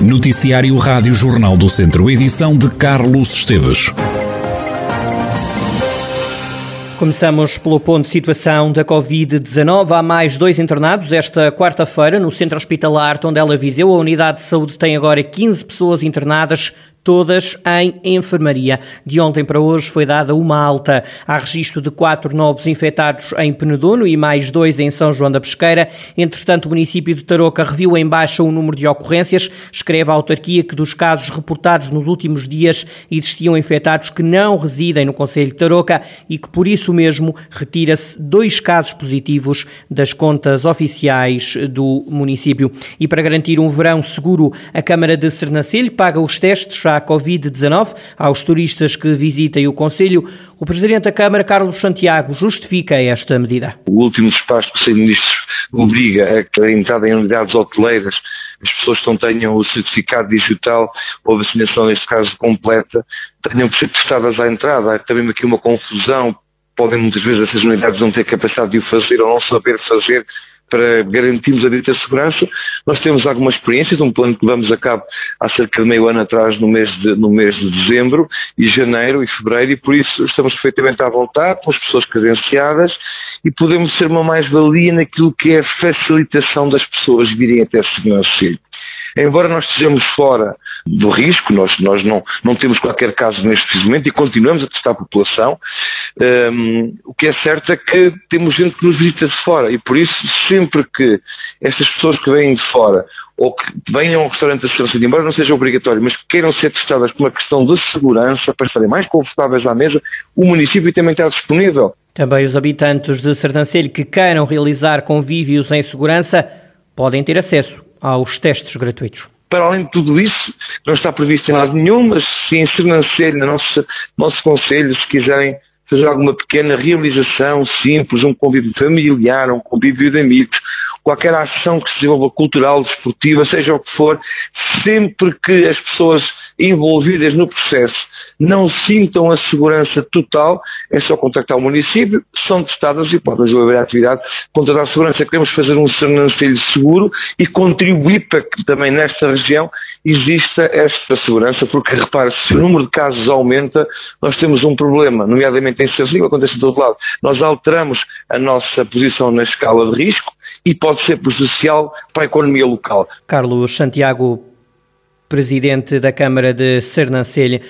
Noticiário Rádio Jornal do Centro, edição de Carlos Esteves. Começamos pelo ponto de situação da Covid-19. Há mais dois internados esta quarta-feira no Centro Hospitalar Tondela Viseu. A unidade de saúde tem agora 15 pessoas internadas, todas em enfermaria. De ontem para hoje foi dada uma alta. Há registro de quatro novos infectados em Penedono e mais dois em São João da Pesqueira. Entretanto, o município de Tarouca reviu em baixa o número de ocorrências. Escreve a autarquia que dos casos reportados nos últimos dias existiam infectados que não residem no Conselho de Tarouca e que por isso mesmo retira-se dois casos positivos das contas oficiais do município. E para garantir um verão seguro, a Câmara de Sernancelho paga os testes Covid-19 aos turistas que visitem o Conselho. O Presidente da Câmara, Carlos Santiago, justifica esta medida. O último despacho do Conselho de Ministros obriga a que a entrada em unidades hoteleiras as pessoas que não tenham o certificado digital ou a vacinação, neste caso, completa, tenham que ser testadas à entrada. Há também aqui uma confusão. Podem muitas vezes essas unidades não ter capacidade de o fazer ou não saber fazer para garantirmos a dita segurança. Nós temos algumas experiências, um plano que levamos a cabo há cerca de meio ano atrás, no mês de, no mês de dezembro e janeiro e fevereiro, e por isso estamos perfeitamente à vontade, com as pessoas credenciadas, e podemos ser uma mais-valia naquilo que é a facilitação das pessoas virem até segurança Embora nós estejamos fora do risco, nós, nós não, não temos qualquer caso neste momento e continuamos a testar a população, um, o que é certo é que temos gente que nos visita de fora e por isso sempre que essas pessoas que vêm de fora ou que venham ao restaurante da Segurança, embora não seja obrigatório, mas que queiram ser testadas por uma questão de segurança, para estarem mais confortáveis à mesa, o município também está disponível. Também os habitantes de Sertancelho que queiram realizar convívios em segurança podem ter acesso aos testes gratuitos. Para além de tudo isso, não está previsto em lado nenhum, mas se Sernancelho, no nosso, nosso Conselho, se quiserem fazer alguma pequena realização simples, um convívio familiar, um convívio de amigos, qualquer ação que se desenvolva cultural, desportiva, seja o que for, sempre que as pessoas envolvidas no processo não sintam a segurança total, é só contactar o município, são testadas e podem desenvolver a atividade contra a segurança. Queremos fazer um Sernancelho seguro e contribuir para que também nesta região exista esta segurança, porque repare, se o número de casos aumenta, nós temos um problema, nomeadamente em Sesigo, acontece do outro lado. Nós alteramos a nossa posição na escala de risco e pode ser prejudicial para a economia local. Carlos Santiago, presidente da Câmara de Sernancelho.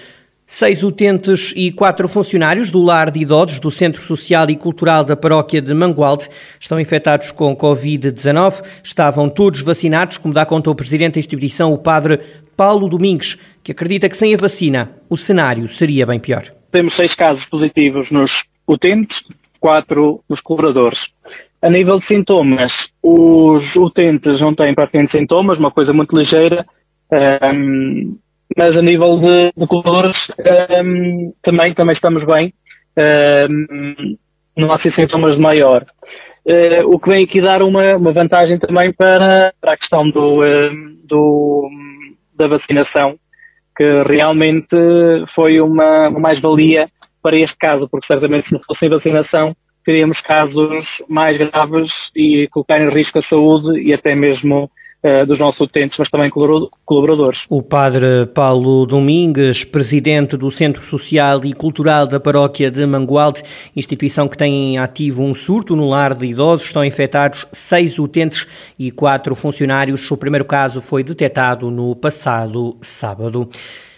Seis utentes e quatro funcionários do lar de idosos do Centro Social e Cultural da Paróquia de Mangualde estão infectados com Covid-19. Estavam todos vacinados, como dá conta o presidente da instituição, o padre Paulo Domingues, que acredita que sem a vacina o cenário seria bem pior. Temos seis casos positivos nos utentes, quatro nos colaboradores. A nível de sintomas, os utentes não têm praticamente sintomas, uma coisa muito ligeira. Um, mas a nível de, de um, também, também estamos bem. Um, não há sintomas de maior. Uh, o que vem aqui dar uma, uma vantagem também para, para a questão do, do, da vacinação, que realmente foi uma, uma mais-valia para este caso, porque certamente se não fosse vacinação, teríamos casos mais graves e colocar em risco a saúde e até mesmo dos nossos utentes, mas também colaboradores. O padre Paulo Domingues, presidente do Centro Social e Cultural da Paróquia de Mangualde, instituição que tem ativo um surto no lar de idosos, estão infectados seis utentes e quatro funcionários. O primeiro caso foi detectado no passado sábado.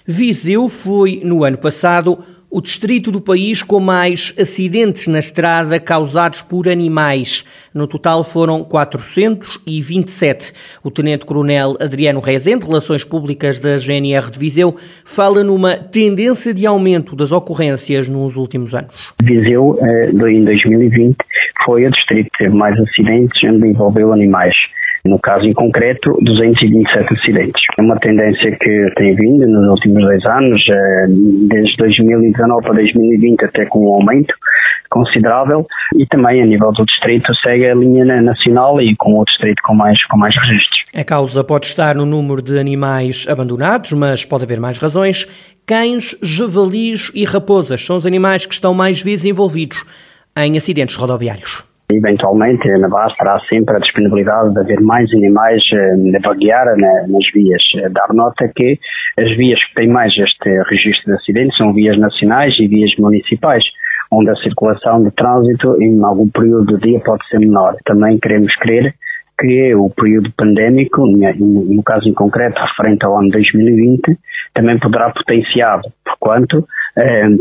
Viseu foi, no ano passado, o distrito do país com mais acidentes na estrada causados por animais. No total foram 427. O tenente-coronel Adriano Rezende, Relações Públicas da GNR de Viseu, fala numa tendência de aumento das ocorrências nos últimos anos. Viseu, eh, em 2020, foi o distrito que teve mais acidentes onde envolveu animais. No caso em concreto, 227 acidentes. É uma tendência que tem vindo nos últimos dois anos, eh, desde 2019 para 2020 até com um aumento considerável e também a nível do distrito segue a linha nacional e com o distrito com mais, com mais registros. A causa pode estar no número de animais abandonados, mas pode haver mais razões. Cães, javalis e raposas são os animais que estão mais vezes envolvidos em acidentes rodoviários. Eventualmente, na base terá sempre a disponibilidade de haver mais animais a vaguear nas vias. Dar nota que as vias que têm mais este registro de acidentes são vias nacionais e vias municipais onde a circulação de trânsito em algum período do dia pode ser menor. Também queremos crer que o período pandémico, no caso em concreto referente ao ano 2020, também poderá potenciar, porquanto eh,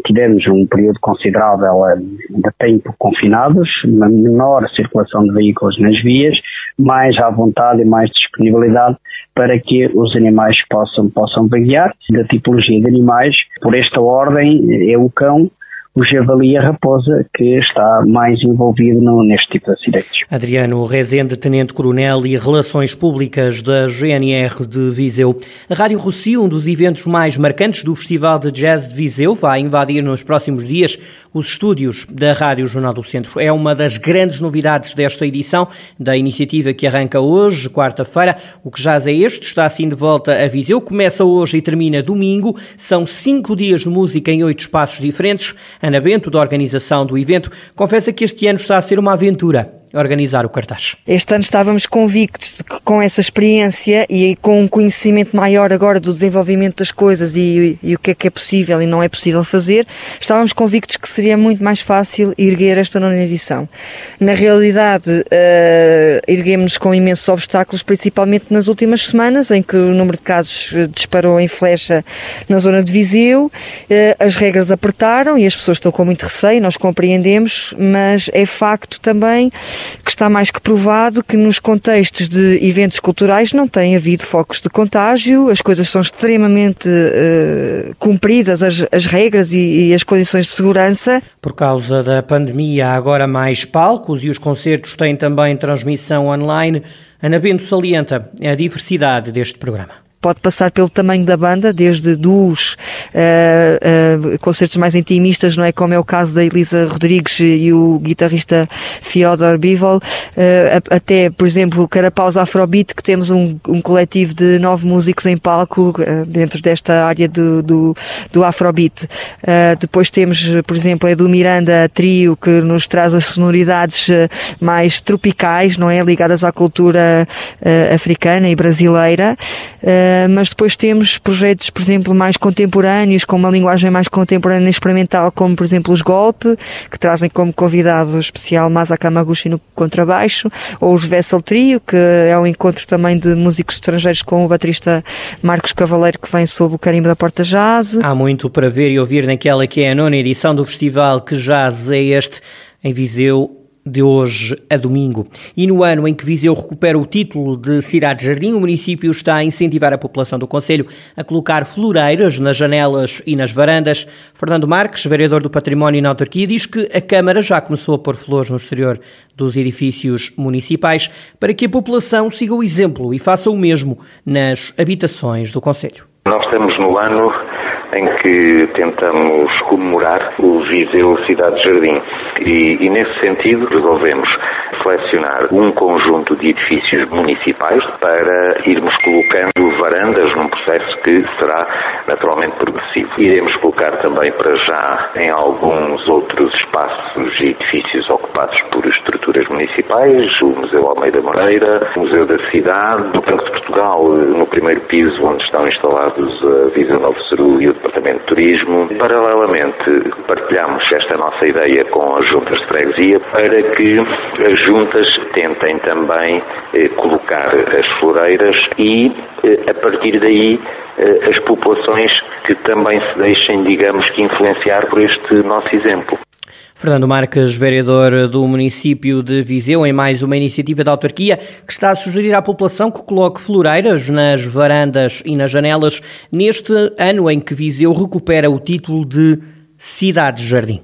tivemos um período considerável eh, de tempo confinados, uma menor circulação de veículos nas vias, mais à vontade e mais disponibilidade para que os animais possam, possam vaguear. Da tipologia de animais, por esta ordem, é o cão, o javali e a raposa que está mais envolvido no, neste tipo de acidentes. Adriano Rezende, Tenente Coronel e Relações Públicas da GNR de Viseu. A Rádio Rossi, um dos eventos mais marcantes do Festival de Jazz de Viseu, vai invadir nos próximos dias os estúdios da Rádio Jornal do Centro. É uma das grandes novidades desta edição da iniciativa que arranca hoje, quarta-feira. O que jazz é este, está assim de volta a Viseu. Começa hoje e termina domingo. São cinco dias de música em oito espaços diferentes. Ana Bento, da organização do evento, confessa que este ano está a ser uma aventura organizar o cartaz. Este ano estávamos convictos de que com essa experiência e com um conhecimento maior agora do desenvolvimento das coisas e, e, o que é que é possível e não é possível fazer, estávamos convictos que seria muito mais fácil erguer esta nona edição. Na realidade, uh, erguemos-nos com imensos obstáculos, principalmente nas últimas semanas, em que o número de casos disparou em flecha na zona de Viseu, uh, as regras apertaram e as pessoas estão com muito receio, nós compreendemos, mas é facto também que está mais que provado que nos contextos de eventos culturais não tem havido focos de contágio, as coisas são extremamente uh, cumpridas, as, as regras e, e, as condições de segurança. Por causa da pandemia, há agora mais palcos e os concertos têm também transmissão online. Ana Bento salienta a diversidade deste programa pode passar pelo tamanho da banda, desde duos uh, uh, concertos mais intimistas, não é? Como é o caso da Elisa Rodrigues e o guitarrista Fyodor Bivol, uh, até, por exemplo, o Carapaus Afrobeat, que temos um, um coletivo de nove músicos em palco dentro desta área do, do, do Afrobeat. depois temos, por exemplo, a do Miranda Trio, que nos traz as sonoridades mais tropicais, não é? Ligadas à cultura africana e brasileira. Eh, mas depois temos projetos, por exemplo, mais contemporâneos, com uma linguagem mais contemporânea e experimental, como por exemplo os Golpe, que trazem como convidado especial Masa Kamaguchi no contrabaixo, ou os Vessel Trio, que é um encontro também de músicos estrangeiros com o baterista Marcos Cavaleiro, que vem sob o carimbo da Porta Jazz. Há muito para ver e ouvir naquela que é a nona edição do festival Que Jazz é este, em Viseu, de hoje a domingo. E no ano em que Viseu recupera o título de cidade-jardim, o município está a incentivar a população do Conselho a colocar floreiras nas janelas e nas varandas. Fernando Marques, vereador do Património na autarquia, diz que a Câmara já começou a pôr flores no exterior dos edifícios municipais para que a população siga o exemplo e faça o mesmo nas habitações do Conselho. Nós estamos no ano em que tentamos comemorar o Viseu Cidade Jardim. E, e, nesse sentido resolvemos selecionar um conjunto de edifícios municipais para irmos colocando varandas num processo que será naturalmente progressivo. Iremos colocar também para já em alguns outros espaços e edifícios ocupados por estruturas municipais, o Museu Almeida Moreira, o Museu da Cidade, o Banco de Portugal, no primeiro piso onde estão instalados a Viseu Novo Ceru e o Departamento de Turismo. Paralelamente, partilhamos esta nossa ideia com as juntas de freguesia para que as juntas tentem também eh, colocar as floreiras e, eh, a partir daí, eh, as populações que também se deixem, digamos que, influenciar por este nosso exemplo. Fernando Marques, vereador do município de Viseu, em mais uma iniciativa da autarquia que está a sugerir à população que coloque floreiras nas varandas e nas janelas neste ano em que Viseu recupera o título de Cidade Jardim.